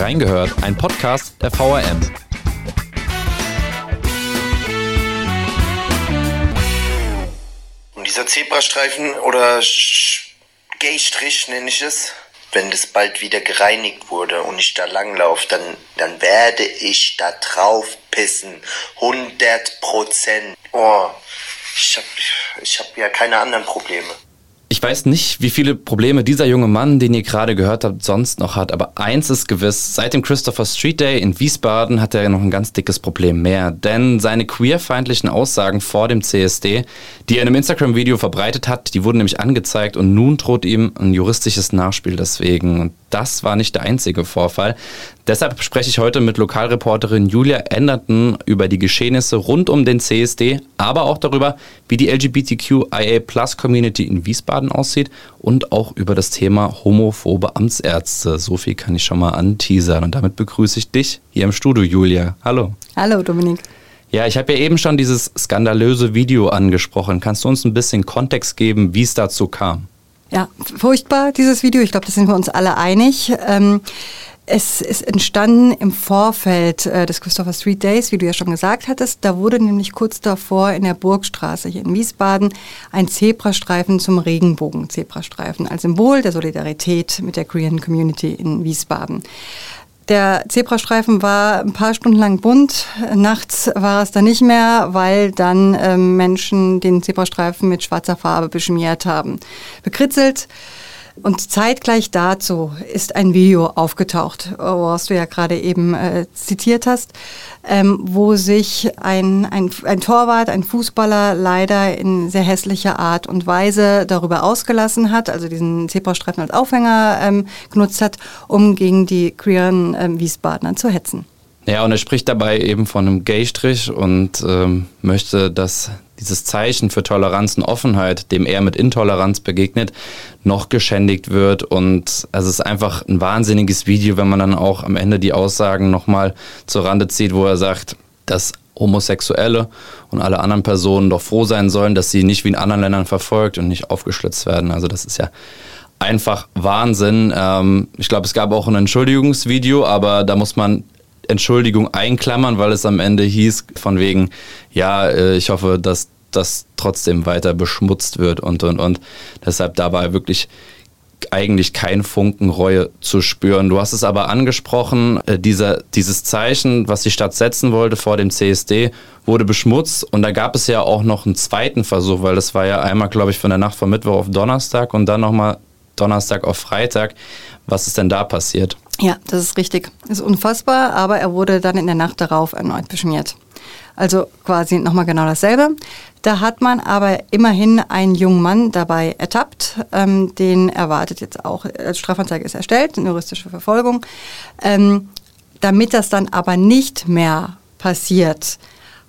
Reingehört, ein Podcast der VRM. Und dieser Zebrastreifen oder Gaystrich nenne ich es, wenn das bald wieder gereinigt wurde und ich da langlaufe, dann, dann werde ich da drauf pissen. 100 Prozent. Oh, ich hab, ich hab ja keine anderen Probleme. Ich weiß nicht, wie viele Probleme dieser junge Mann, den ihr gerade gehört habt, sonst noch hat, aber eins ist gewiss, seit dem Christopher Street Day in Wiesbaden hat er noch ein ganz dickes Problem mehr, denn seine queerfeindlichen Aussagen vor dem CSD, die er in einem Instagram-Video verbreitet hat, die wurden nämlich angezeigt und nun droht ihm ein juristisches Nachspiel deswegen. Und das war nicht der einzige Vorfall. Deshalb spreche ich heute mit Lokalreporterin Julia Enderton über die Geschehnisse rund um den CSD, aber auch darüber, wie die LGBTQIA-Plus-Community in Wiesbaden aussieht und auch über das Thema homophobe Amtsärzte. So viel kann ich schon mal anteasern und damit begrüße ich dich hier im Studio, Julia. Hallo. Hallo, Dominik. Ja, ich habe ja eben schon dieses skandalöse Video angesprochen. Kannst du uns ein bisschen Kontext geben, wie es dazu kam? Ja, furchtbar, dieses Video. Ich glaube, da sind wir uns alle einig. Ähm, es ist entstanden im Vorfeld äh, des Christopher Street Days, wie du ja schon gesagt hattest. Da wurde nämlich kurz davor in der Burgstraße hier in Wiesbaden ein Zebrastreifen zum Regenbogen-Zebrastreifen als Symbol der Solidarität mit der Korean Community in Wiesbaden. Der Zebrastreifen war ein paar Stunden lang bunt. Nachts war es dann nicht mehr, weil dann ähm, Menschen den Zebrastreifen mit schwarzer Farbe beschmiert haben. Bekritzelt. Und zeitgleich dazu ist ein Video aufgetaucht, was du ja gerade eben äh, zitiert hast, ähm, wo sich ein, ein, ein Torwart, ein Fußballer leider in sehr hässlicher Art und Weise darüber ausgelassen hat, also diesen Zebrastreifen als Aufhänger ähm, genutzt hat, um gegen die queeren ähm, Wiesbadener zu hetzen. Ja, und er spricht dabei eben von einem Gay-Strich und ähm, möchte, dass dieses Zeichen für Toleranz und Offenheit, dem er mit Intoleranz begegnet, noch geschändigt wird. Und es ist einfach ein wahnsinniges Video, wenn man dann auch am Ende die Aussagen nochmal zur Rande zieht, wo er sagt, dass Homosexuelle und alle anderen Personen doch froh sein sollen, dass sie nicht wie in anderen Ländern verfolgt und nicht aufgeschlitzt werden. Also das ist ja einfach Wahnsinn. Ähm, ich glaube, es gab auch ein Entschuldigungsvideo, aber da muss man Entschuldigung einklammern, weil es am Ende hieß von wegen, ja, äh, ich hoffe, dass das trotzdem weiter beschmutzt wird und und und. Deshalb dabei wirklich eigentlich kein Funken Reue zu spüren. Du hast es aber angesprochen, äh, dieser, dieses Zeichen, was die Stadt setzen wollte vor dem CSD, wurde beschmutzt und da gab es ja auch noch einen zweiten Versuch, weil das war ja einmal, glaube ich, von der Nacht von Mittwoch auf Donnerstag und dann nochmal Donnerstag auf Freitag. Was ist denn da passiert? Ja, das ist richtig. Ist unfassbar, aber er wurde dann in der Nacht darauf erneut beschmiert. Also quasi nochmal genau dasselbe. Da hat man aber immerhin einen jungen Mann dabei ertappt. Ähm, den erwartet jetzt auch, als Strafanzeige ist erstellt, eine juristische Verfolgung. Ähm, damit das dann aber nicht mehr passiert,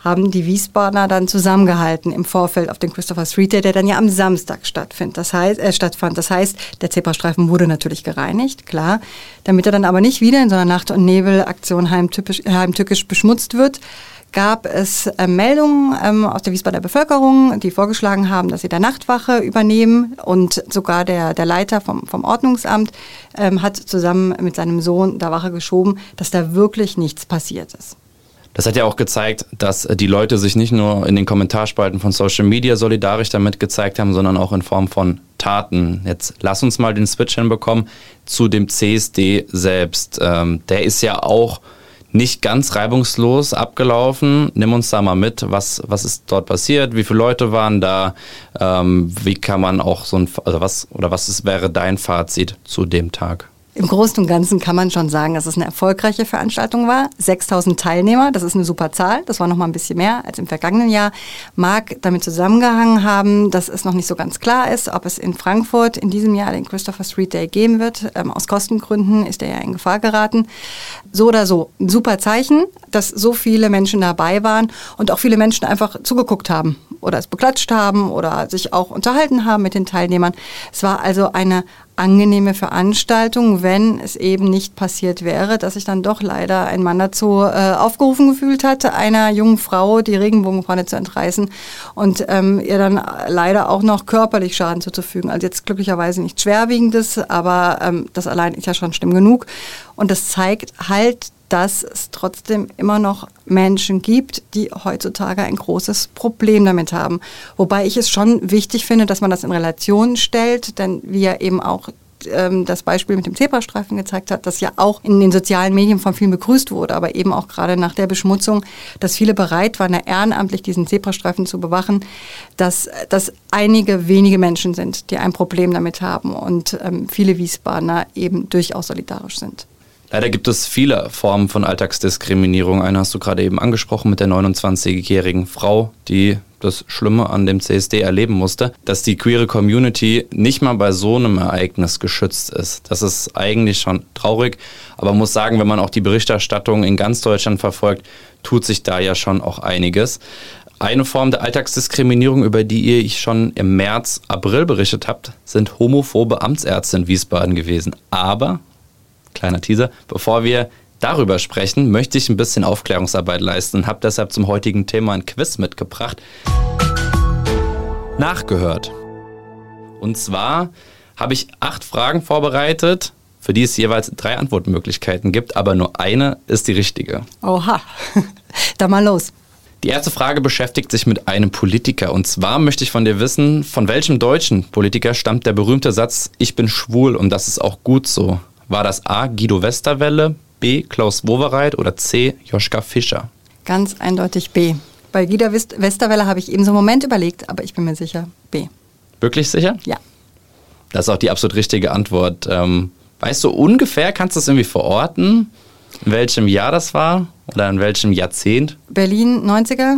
haben die Wiesbadener dann zusammengehalten im Vorfeld auf den Christopher Street Day, der dann ja am Samstag stattfindet. Das heißt, äh, stattfand. Das heißt, der Zebrastreifen wurde natürlich gereinigt, klar. Damit er dann aber nicht wieder in so einer Nacht- und Nebelaktion heimtückisch beschmutzt wird, gab es äh, Meldungen ähm, aus der Wiesbadener Bevölkerung, die vorgeschlagen haben, dass sie der Nachtwache übernehmen. Und sogar der, der Leiter vom, vom Ordnungsamt ähm, hat zusammen mit seinem Sohn da Wache geschoben, dass da wirklich nichts passiert ist. Das hat ja auch gezeigt, dass die Leute sich nicht nur in den Kommentarspalten von Social Media solidarisch damit gezeigt haben, sondern auch in Form von Taten. Jetzt lass uns mal den Switch hinbekommen zu dem CSD selbst. Ähm, der ist ja auch nicht ganz reibungslos abgelaufen. Nimm uns da mal mit, was, was ist dort passiert, wie viele Leute waren da, ähm, wie kann man auch so ein, also was, oder was ist, wäre dein Fazit zu dem Tag? Im Großen und Ganzen kann man schon sagen, dass es eine erfolgreiche Veranstaltung war. 6000 Teilnehmer, das ist eine super Zahl. Das war noch mal ein bisschen mehr als im vergangenen Jahr. Mag damit zusammengehangen haben, dass es noch nicht so ganz klar ist, ob es in Frankfurt in diesem Jahr den Christopher Street Day geben wird. Ähm, aus Kostengründen ist er ja in Gefahr geraten. So oder so, ein super Zeichen, dass so viele Menschen dabei waren und auch viele Menschen einfach zugeguckt haben oder es beklatscht haben oder sich auch unterhalten haben mit den Teilnehmern. Es war also eine angenehme Veranstaltung, wenn es eben nicht passiert wäre, dass sich dann doch leider ein Mann dazu äh, aufgerufen gefühlt hat, einer jungen Frau die Regenbogenfahne zu entreißen und ähm, ihr dann leider auch noch körperlich Schaden zuzufügen. Also jetzt glücklicherweise nichts Schwerwiegendes, aber ähm, das allein ist ja schon schlimm genug. Und das zeigt halt, dass es trotzdem immer noch Menschen gibt, die heutzutage ein großes Problem damit haben. Wobei ich es schon wichtig finde, dass man das in Relation stellt, denn ja eben auch ähm, das Beispiel mit dem Zebrastreifen gezeigt hat, das ja auch in den sozialen Medien von vielen begrüßt wurde, aber eben auch gerade nach der Beschmutzung, dass viele bereit waren, ehrenamtlich diesen Zebrastreifen zu bewachen, dass, dass einige wenige Menschen sind, die ein Problem damit haben und ähm, viele Wiesbadener eben durchaus solidarisch sind. Leider gibt es viele Formen von Alltagsdiskriminierung. Eine hast du gerade eben angesprochen mit der 29-jährigen Frau, die das Schlimme an dem CSD erleben musste, dass die queere Community nicht mal bei so einem Ereignis geschützt ist. Das ist eigentlich schon traurig, aber muss sagen, wenn man auch die Berichterstattung in ganz Deutschland verfolgt, tut sich da ja schon auch einiges. Eine Form der Alltagsdiskriminierung, über die ihr ich schon im März, April berichtet habt, sind homophobe Amtsärzte in Wiesbaden gewesen. Aber kleiner Teaser. Bevor wir darüber sprechen, möchte ich ein bisschen Aufklärungsarbeit leisten und habe deshalb zum heutigen Thema ein Quiz mitgebracht. Nachgehört. Und zwar habe ich acht Fragen vorbereitet, für die es jeweils drei Antwortmöglichkeiten gibt, aber nur eine ist die richtige. Oha, da mal los. Die erste Frage beschäftigt sich mit einem Politiker. Und zwar möchte ich von dir wissen, von welchem deutschen Politiker stammt der berühmte Satz, ich bin schwul und das ist auch gut so. War das A. Guido Westerwelle, B. Klaus Wowereit oder C. Joschka Fischer? Ganz eindeutig B. Bei Guido Westerwelle habe ich eben so einen Moment überlegt, aber ich bin mir sicher B. Wirklich sicher? Ja. Das ist auch die absolut richtige Antwort. Ähm, weißt du ungefähr, kannst du es irgendwie verorten, in welchem Jahr das war oder in welchem Jahrzehnt? Berlin 90er?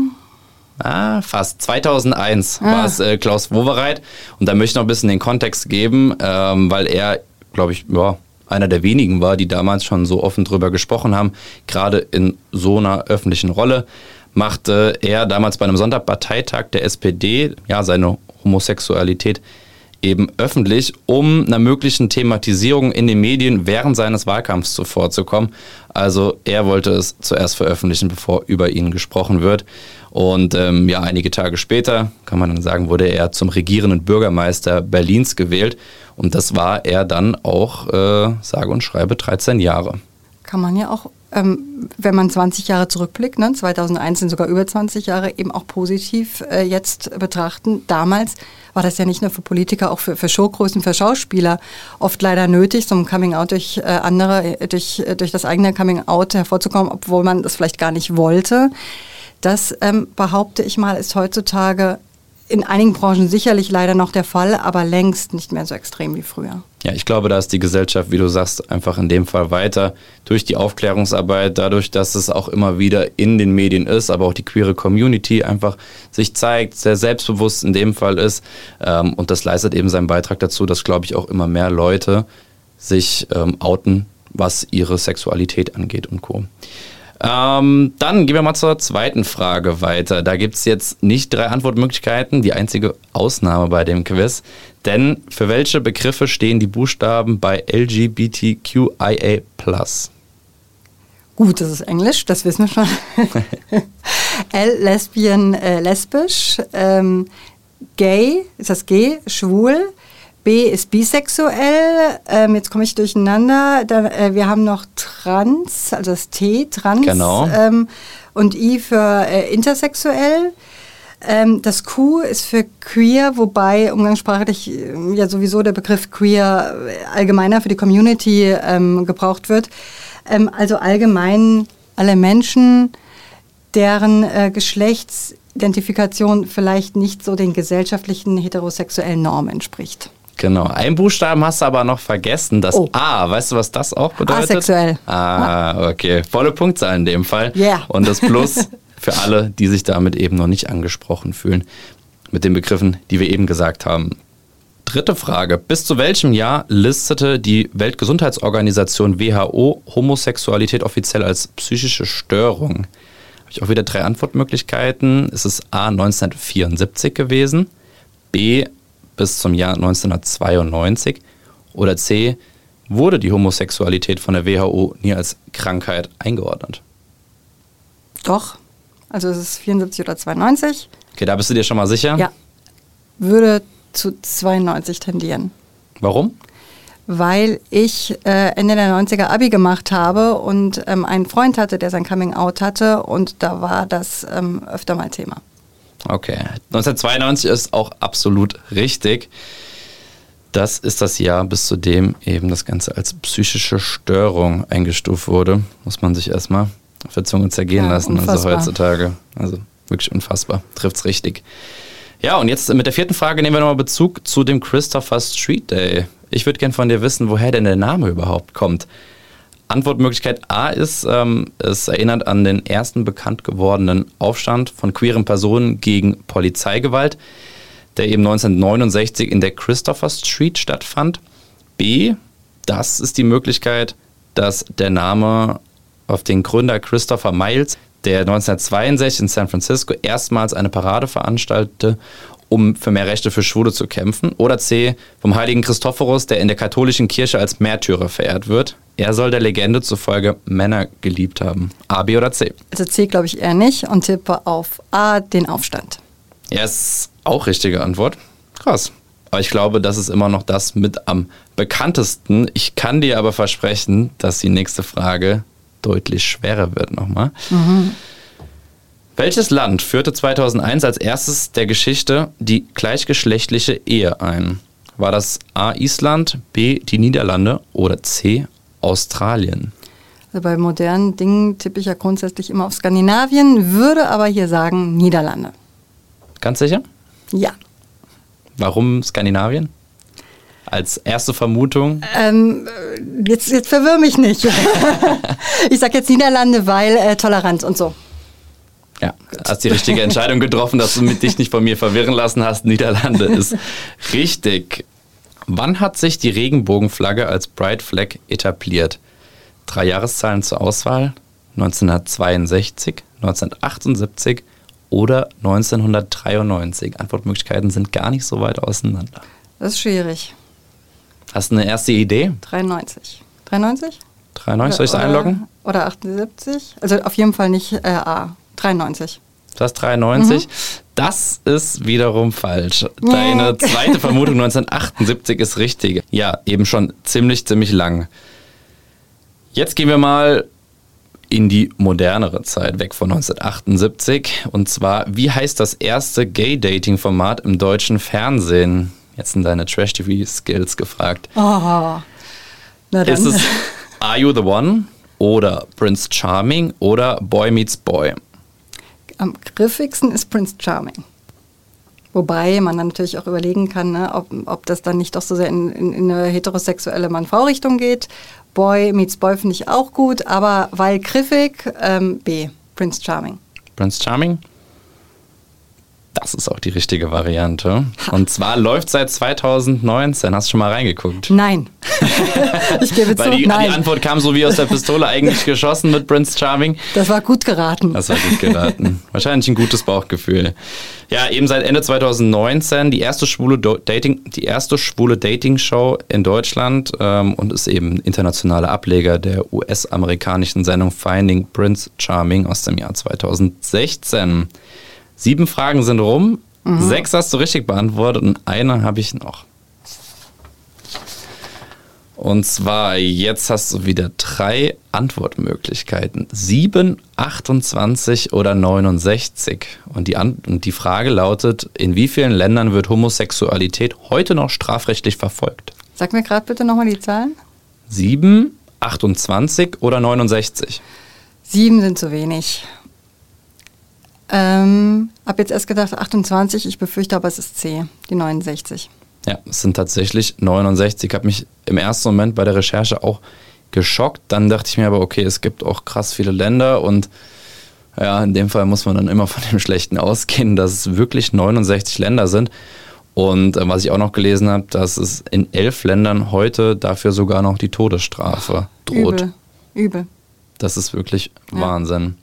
Ah, fast. 2001 ah. war es äh, Klaus Wowereit. Und da möchte ich noch ein bisschen den Kontext geben, ähm, weil er, glaube ich, ja, einer der wenigen war, die damals schon so offen drüber gesprochen haben, gerade in so einer öffentlichen Rolle, machte er damals bei einem Sonderparteitag der SPD ja seine Homosexualität eben öffentlich, um einer möglichen Thematisierung in den Medien während seines Wahlkampfs zuvorzukommen. Also er wollte es zuerst veröffentlichen, bevor über ihn gesprochen wird. Und ähm, ja, einige Tage später, kann man dann sagen, wurde er zum regierenden Bürgermeister Berlins gewählt. Und das war er dann auch, äh, sage und schreibe, 13 Jahre. Kann man ja auch, ähm, wenn man 20 Jahre zurückblickt, ne, 2001 sind sogar über 20 Jahre, eben auch positiv äh, jetzt betrachten. Damals war das ja nicht nur für Politiker, auch für, für Showgrößen, für Schauspieler oft leider nötig, so ein Coming-out durch äh, andere, äh, durch, äh, durch das eigene Coming-out hervorzukommen, obwohl man das vielleicht gar nicht wollte. Das ähm, behaupte ich mal, ist heutzutage in einigen Branchen sicherlich leider noch der Fall, aber längst nicht mehr so extrem wie früher. Ja, ich glaube, da ist die Gesellschaft, wie du sagst, einfach in dem Fall weiter durch die Aufklärungsarbeit, dadurch, dass es auch immer wieder in den Medien ist, aber auch die queere Community einfach sich zeigt, sehr selbstbewusst in dem Fall ist. Ähm, und das leistet eben seinen Beitrag dazu, dass, glaube ich, auch immer mehr Leute sich ähm, outen, was ihre Sexualität angeht und Co. Ähm, dann gehen wir mal zur zweiten Frage weiter. Da gibt es jetzt nicht drei Antwortmöglichkeiten, die einzige Ausnahme bei dem Quiz. Denn für welche Begriffe stehen die Buchstaben bei LGBTQIA? Gut, das ist Englisch, das wissen wir schon. L, Lesbian, äh, lesbisch. Ähm, gay, ist das G, schwul. B ist bisexuell. Ähm, jetzt komme ich durcheinander. Da, äh, wir haben noch trans, also das T, trans. Genau. Ähm, und I für äh, intersexuell. Ähm, das Q ist für queer, wobei umgangssprachlich äh, ja sowieso der Begriff queer äh, allgemeiner für die Community ähm, gebraucht wird. Ähm, also allgemein alle Menschen, deren äh, Geschlechtsidentifikation vielleicht nicht so den gesellschaftlichen heterosexuellen Normen entspricht. Genau. Ein Buchstaben hast du aber noch vergessen, das oh. A. Weißt du, was das auch bedeutet? Asexuell. Ah, okay. Volle Punktzahl in dem Fall. Ja. Yeah. Und das Plus für alle, die sich damit eben noch nicht angesprochen fühlen. Mit den Begriffen, die wir eben gesagt haben. Dritte Frage. Bis zu welchem Jahr listete die Weltgesundheitsorganisation WHO Homosexualität offiziell als psychische Störung? Habe ich auch wieder drei Antwortmöglichkeiten. Ist es A 1974 gewesen, B bis zum Jahr 1992 Oder C. Wurde die Homosexualität von der WHO nie als Krankheit eingeordnet? Doch. Also es ist 74 oder 92. Okay, da bist du dir schon mal sicher? Ja. Würde zu 92 tendieren. Warum? Weil ich äh, Ende der 90er Abi gemacht habe und ähm, einen Freund hatte, der sein Coming Out hatte und da war das ähm, öfter mal Thema. Okay. 1992 ist auch absolut richtig. Das ist das Jahr, bis zu dem eben das Ganze als psychische Störung eingestuft wurde. Muss man sich erstmal auf der Zunge zergehen Ja, lassen, also unfassbar. heutzutage. Also wirklich unfassbar. Trifft's richtig. Ja, und jetzt mit der vierten Frage nehmen wir nochmal Bezug zu dem Christopher Street Day. Ich würde gern von dir wissen, woher denn der Name überhaupt kommt. Antwortmöglichkeit A ist, ähm, es erinnert an den ersten bekannt gewordenen Aufstand von queeren Personen gegen Polizeigewalt, der eben 1969 in der Christopher Street stattfand. B, das ist die Möglichkeit, dass der Name auf den Gründer Christopher Miles, der 1962 in San Francisco erstmals eine Parade veranstaltete, um für mehr Rechte für Schwule zu kämpfen. Oder C, vom heiligen Christophorus, der in der katholischen Kirche als Märtyrer verehrt wird. Er soll der Legende zufolge Männer geliebt haben. A, B oder C? Also C glaube ich eher nicht und tippe auf A, den Aufstand. Ja, ist auch richtige Antwort. Krass. Aber ich glaube, das ist immer noch das mit am bekanntesten. Ich kann dir aber versprechen, dass die nächste Frage deutlich schwerer wird nochmal. Welches Land führte 2001 als erstes der Geschichte die gleichgeschlechtliche Ehe ein? War das A. Island, B. die Niederlande oder C. Australien? Also bei modernen Dingen tippe ich ja grundsätzlich immer auf Skandinavien, würde aber hier sagen Niederlande. Ganz sicher? Ja. Warum Skandinavien? Als erste Vermutung. Ähm, äh, jetzt, jetzt verwirr mich nicht. ich sage jetzt Niederlande, weil äh, Toleranz und so. Ja, hast die richtige Entscheidung getroffen, dass du mit dich nicht von mir verwirren lassen hast. Niederlande ist richtig. Wann hat sich die Regenbogenflagge als Bright Flag etabliert? Drei Jahreszahlen zur Auswahl: 1962, 1978 oder 1993. Antwortmöglichkeiten sind gar nicht so weit auseinander. Das ist schwierig. Hast du eine erste Idee? 93. 93? 93 soll ich es einloggen? Oder 78? Also auf jeden Fall nicht äh, A. 93. Du hast 93. Das ist wiederum falsch. Deine zweite Vermutung 1978 ist richtig. Ja, eben schon ziemlich, ziemlich lang. Jetzt gehen wir mal in die modernere Zeit, weg von 1978. Und zwar, wie heißt das erste Gay-Dating-Format im deutschen Fernsehen? Jetzt sind deine Trash-TV-Skills gefragt. Oh. Na dann. Ist es Are You the One oder Prince Charming oder Boy Meets Boy? Am griffigsten ist Prince Charming. Wobei man dann natürlich auch überlegen kann, ne, ob, ob das dann nicht doch so sehr in, in, in eine heterosexuelle Mann-Frau-Richtung geht. Boy meets Boy finde ich auch gut, aber weil griffig, ähm, B, Prince Charming. Prince Charming? Das ist auch die richtige Variante. Und zwar läuft seit 2019. Hast du schon mal reingeguckt? Nein. ich gebe zu, Weil die, die nein. Antwort kam so wie aus der Pistole eigentlich geschossen mit Prince Charming. Das war gut geraten. Das war gut geraten. Wahrscheinlich ein gutes Bauchgefühl. Ja, eben seit Ende 2019 die erste schwule Do Dating, die erste schwule Dating-Show in Deutschland ähm, und ist eben internationaler Ableger der US-amerikanischen Sendung Finding Prince Charming aus dem Jahr 2016. Sieben Fragen sind rum, sechs hast du richtig beantwortet und eine habe ich noch. Und zwar, jetzt hast du wieder drei Antwortmöglichkeiten. 7, 28 oder 69. Und die, An und die Frage lautet, in wie vielen Ländern wird Homosexualität heute noch strafrechtlich verfolgt? Sag mir gerade bitte nochmal die Zahlen. 7, 28 oder 69? Sieben sind zu wenig. Ähm, hab jetzt erst gedacht 28, ich befürchte aber es ist C, die 69. Ja, es sind tatsächlich 69. Ich habe mich im ersten Moment bei der Recherche auch geschockt. Dann dachte ich mir aber, okay, es gibt auch krass viele Länder und ja, in dem Fall muss man dann immer von dem Schlechten ausgehen, dass es wirklich 69 Länder sind. Und äh, was ich auch noch gelesen habe, dass es in elf Ländern heute dafür sogar noch die Todesstrafe droht. Übel. Übel. Das ist wirklich Ja. Wahnsinn.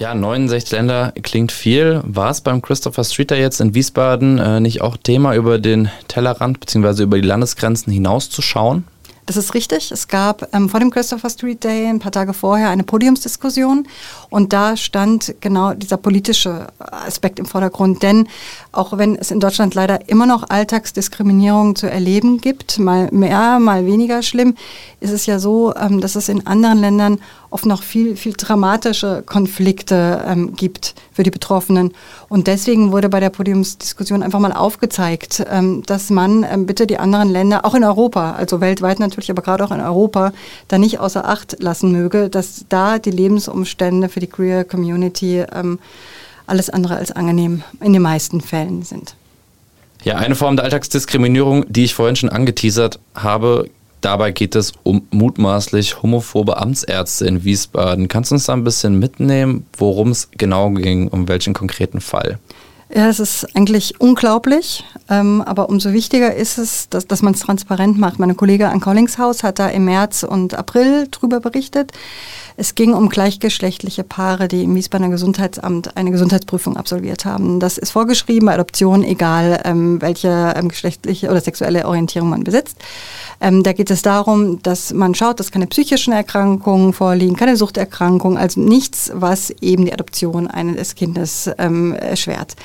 Ja, 69 Länder klingt viel. War es beim Christopher Streeter jetzt in Wiesbaden äh, nicht auch Thema, über den Tellerrand bzw. über die Landesgrenzen hinauszuschauen? Das ist richtig. Es gab ähm, vor dem Christopher Street Day ein paar Tage vorher eine Podiumsdiskussion und da stand genau dieser politische Aspekt im Vordergrund. Denn auch wenn es in Deutschland leider immer noch Alltagsdiskriminierung zu erleben gibt, mal mehr, mal weniger schlimm, ist es ja so, ähm, dass es in anderen Ländern oft noch viel, viel dramatische Konflikte ähm, gibt für die Betroffenen. Und deswegen wurde bei der Podiumsdiskussion einfach mal aufgezeigt, ähm, dass man ähm, bitte die anderen Länder, auch in Europa, also weltweit natürlich, aber gerade auch in Europa, da nicht außer Acht lassen möge, dass da die Lebensumstände für die Queer Community ähm, alles andere als angenehm in den meisten Fällen sind. Ja, eine Form der Alltagsdiskriminierung, die ich vorhin schon angeteasert habe, Dabei geht es um mutmaßlich homophobe Amtsärzte in Wiesbaden. Kannst du uns da ein bisschen mitnehmen, worum es genau ging, um welchen konkreten Fall? Ja, es ist eigentlich unglaublich, ähm, aber umso wichtiger ist es, dass, dass man es transparent macht. Meine Kollege an Collingshaus hat da im März und April drüber berichtet. Es ging um gleichgeschlechtliche Paare, die im Wiesbadener Gesundheitsamt eine Gesundheitsprüfung absolviert haben. Das ist vorgeschrieben bei Adoption, egal ähm, welche ähm, geschlechtliche oder sexuelle Orientierung man besitzt. Ähm, da geht es darum, dass man schaut, dass keine psychischen Erkrankungen vorliegen, keine Suchterkrankungen, also nichts, was eben die Adoption eines Kindes ähm, erschwert.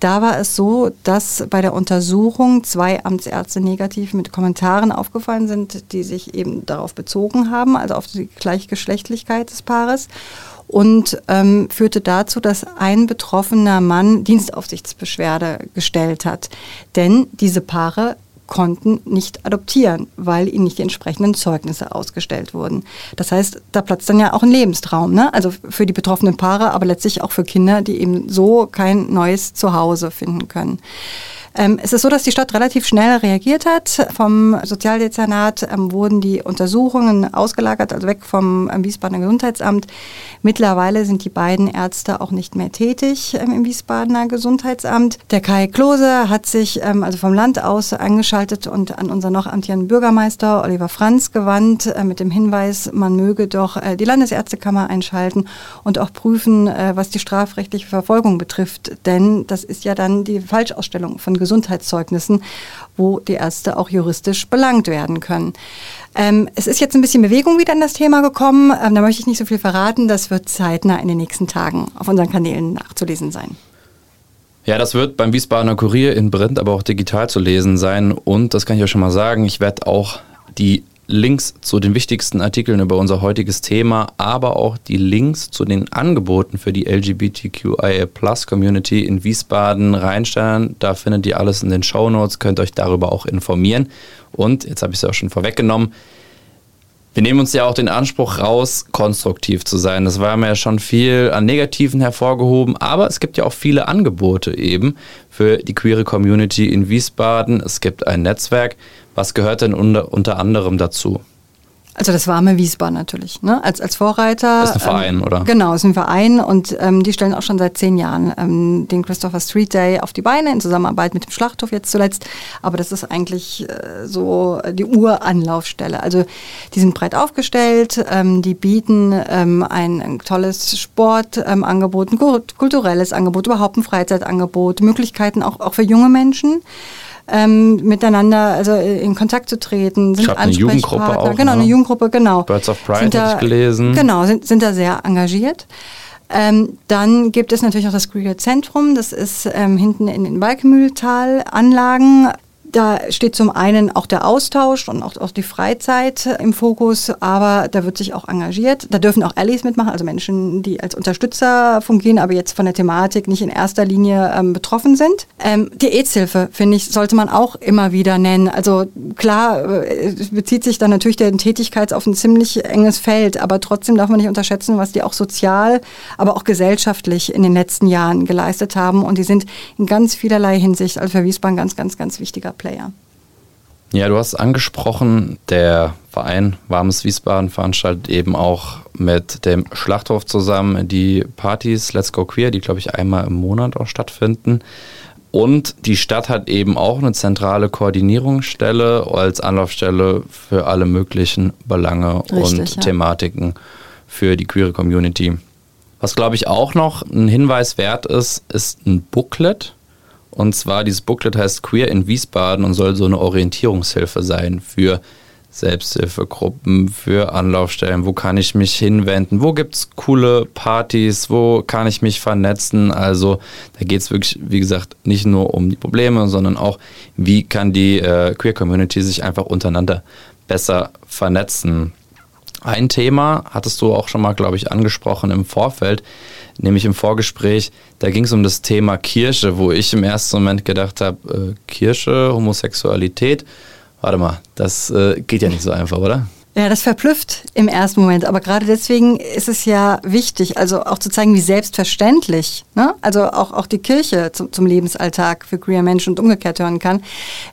Da war es so, dass bei der Untersuchung zwei Amtsärzte negativ mit Kommentaren aufgefallen sind, die sich eben darauf bezogen haben, also auf die Gleichgeschlechtlichkeit des Paares und ähm, führte dazu, dass ein betroffener Mann Dienstaufsichtsbeschwerde gestellt hat. Denn diese Paare konnten nicht adoptieren, weil ihnen nicht die entsprechenden Zeugnisse ausgestellt wurden. Das heißt, da platzt dann ja auch ein Lebenstraum, ne? also für die betroffenen Paare, aber letztlich auch für Kinder, die eben so kein neues Zuhause finden können. Ähm, es ist so, dass die Stadt relativ schnell reagiert hat. Vom Sozialdezernat ähm, wurden die Untersuchungen ausgelagert, also weg vom ähm, Wiesbadener Gesundheitsamt. Mittlerweile sind die beiden Ärzte auch nicht mehr tätig ähm, im Wiesbadener Gesundheitsamt. Der Kai Klose hat sich ähm, also vom Land aus angeschaltet und an unseren noch amtierenden Bürgermeister Oliver Franz gewandt äh, mit dem Hinweis, man möge doch äh, die Landesärztekammer einschalten und auch prüfen, äh, was die strafrechtliche Verfolgung betrifft. Denn das ist ja dann die Falschausstellung von Gesundheitszeugnissen, wo die Ärzte auch juristisch belangt werden können. Ähm, es ist jetzt ein bisschen Bewegung wieder in das Thema gekommen. Ähm, da möchte ich nicht so viel verraten. Das wird zeitnah in den nächsten Tagen auf unseren Kanälen nachzulesen sein. Ja, das wird beim Wiesbadener Kurier in Print, aber auch digital zu lesen sein. Und das kann ich euch schon mal sagen, ich werde auch die Links zu den wichtigsten Artikeln über unser heutiges Thema, aber auch die Links zu den Angeboten für die LGBTQIA Plus Community in Wiesbaden reinstellen. Da findet ihr alles in den Show Notes, könnt euch darüber auch informieren. Und jetzt habe ich es ja auch schon vorweggenommen. Wir nehmen uns ja auch den Anspruch raus, konstruktiv zu sein. Das war mir ja schon viel an Negativen hervorgehoben, aber es gibt ja auch viele Angebote eben für die queere Community in Wiesbaden. Es gibt ein Netzwerk, was gehört denn unter, unter anderem dazu? Also das warme Wiesbaden natürlich, ne? als, als Vorreiter. Das ist ein Verein, ähm, oder? Genau, ist ein Verein und ähm, die stellen auch schon seit zehn Jahren ähm, den Christopher Street Day auf die Beine in Zusammenarbeit mit dem Schlachthof jetzt zuletzt. Aber das ist eigentlich äh, so die Uranlaufstelle. Also die sind breit aufgestellt, ähm, die bieten ähm, ein, ein tolles Sportangebot, ein kulturelles Angebot, überhaupt ein Freizeitangebot, Möglichkeiten auch, auch für junge Menschen ähm, miteinander also äh, in Kontakt zu treten, sind eine Jugendgruppe auch. Genau, ne? eine Jugendgruppe, genau. Birds of Pride habe ich gelesen. Genau, sind, sind da sehr engagiert. Ähm, dann gibt es natürlich auch das Queer Zentrum, das ist ähm, hinten in den Balkmühltal Anlagen. Da steht zum einen auch der Austausch und auch, auch die Freizeit im Fokus, aber da wird sich auch engagiert. Da dürfen auch Allies mitmachen, also Menschen, die als Unterstützer fungieren, aber jetzt von der Thematik nicht in erster Linie ähm, betroffen sind. Ähm, die AIDS-Hilfe, finde ich, sollte man auch immer wieder nennen. Also klar, äh, bezieht sich dann natürlich der Tätigkeit auf ein ziemlich enges Feld, aber trotzdem darf man nicht unterschätzen, was die auch sozial, aber auch gesellschaftlich in den letzten Jahren geleistet haben. Und die sind in ganz vielerlei Hinsicht, also für Wiesbaden, ganz, ganz, ganz wichtiger Platz. Player. Ja, du hast angesprochen, der Verein Warmes Wiesbaden veranstaltet eben auch mit dem Schlachthof zusammen die Partys Let's Go Queer, die glaube ich einmal im Monat auch stattfinden. Und die Stadt hat eben auch eine zentrale Koordinierungsstelle als Anlaufstelle für alle möglichen Belange Richtig, und ja. Thematiken für die queere Community. Was glaube ich auch noch ein Hinweis wert ist, ist ein Booklet. Und zwar dieses Booklet heißt Queer in Wiesbaden und soll so eine Orientierungshilfe sein für Selbsthilfegruppen, für Anlaufstellen, wo kann ich mich hinwenden, wo gibt es coole Partys, wo kann ich mich vernetzen. Also da geht es wirklich, wie gesagt, nicht nur um die Probleme, sondern auch, wie kann die äh, Queer Community sich einfach untereinander besser vernetzen. Ein Thema hattest du auch schon mal, glaube ich, angesprochen im Vorfeld, nämlich im Vorgespräch. Da ging es um das Thema Kirche, wo ich im ersten Moment gedacht habe, äh, Kirche, Homosexualität warte mal, das äh, geht ja nicht so einfach, oder? Ja, das verblüfft im ersten Moment. Aber gerade deswegen ist es ja wichtig, also auch zu zeigen, wie selbstverständlich, ne? also auch, auch die Kirche zum, zum Lebensalltag für queer Menschen und umgekehrt hören kann.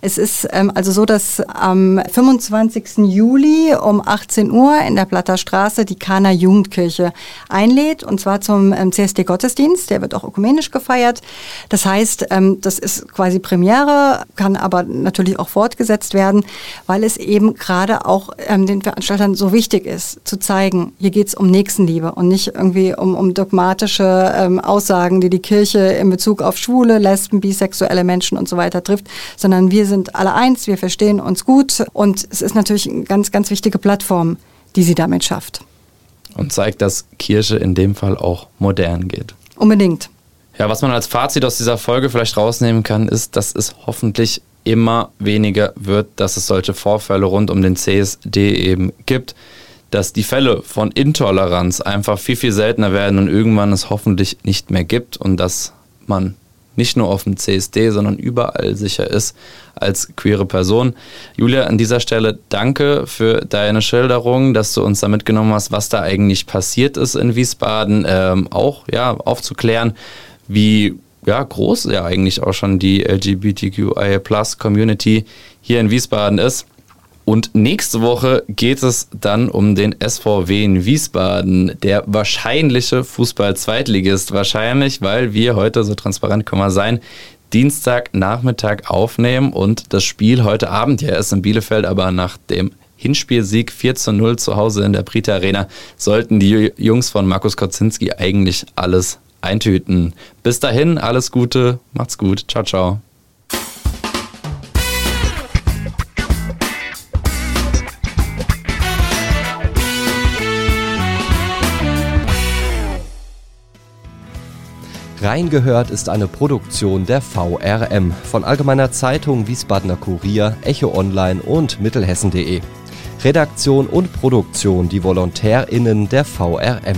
Es ist ähm, also so, dass am 25. Juli um 18 Uhr in der Platter Straße die Kana Jugendkirche einlädt und zwar zum ähm, CSD-Gottesdienst. Der wird auch ökumenisch gefeiert. Das heißt, ähm, das ist quasi Premiere, kann aber natürlich auch fortgesetzt werden, weil es eben gerade auch ähm, den Veranstaltern so wichtig ist, zu zeigen, hier geht es um Nächstenliebe und nicht irgendwie um, um dogmatische ähm, Aussagen, die die Kirche in Bezug auf Schwule, Lesben, bisexuelle Menschen und so weiter trifft, sondern wir sind alle eins, wir verstehen uns gut und es ist natürlich eine ganz, ganz wichtige Plattform, die sie damit schafft. Und zeigt, dass Kirche in dem Fall auch modern geht. Unbedingt. Ja, was man als Fazit aus dieser Folge vielleicht rausnehmen kann, ist, dass es hoffentlich immer weniger wird, dass es solche Vorfälle rund um den CSD eben gibt, dass die Fälle von Intoleranz einfach viel, viel seltener werden und irgendwann es hoffentlich nicht mehr gibt und dass man nicht nur auf dem CSD, sondern überall sicher ist als queere Person. Julia, an dieser Stelle danke für deine Schilderung, dass du uns da mitgenommen hast, was da eigentlich passiert ist in Wiesbaden, ähm, auch ja, aufzuklären, wie ja, groß ja eigentlich auch schon die LGBTQIA-Plus-Community hier in Wiesbaden ist. Und nächste Woche geht es dann um den SVW in Wiesbaden, der wahrscheinliche Fußball-Zweitligist. Wahrscheinlich, weil wir heute, so transparent können wir sein, Dienstagnachmittag aufnehmen und das Spiel heute Abend ja erst in Bielefeld, aber nach dem Hinspielsieg 4 zu 0 zu Hause in der Brita Arena sollten die Jungs von Markus Kocinski eigentlich alles eintüten. Bis dahin, alles Gute, macht's gut, ciao, ciao. Reingehört ist eine Produktion der VRM von Allgemeiner Zeitung, Wiesbadener Kurier, Echo Online und Mittelhessen.de. Redaktion und Produktion die VolontärInnen der VRM.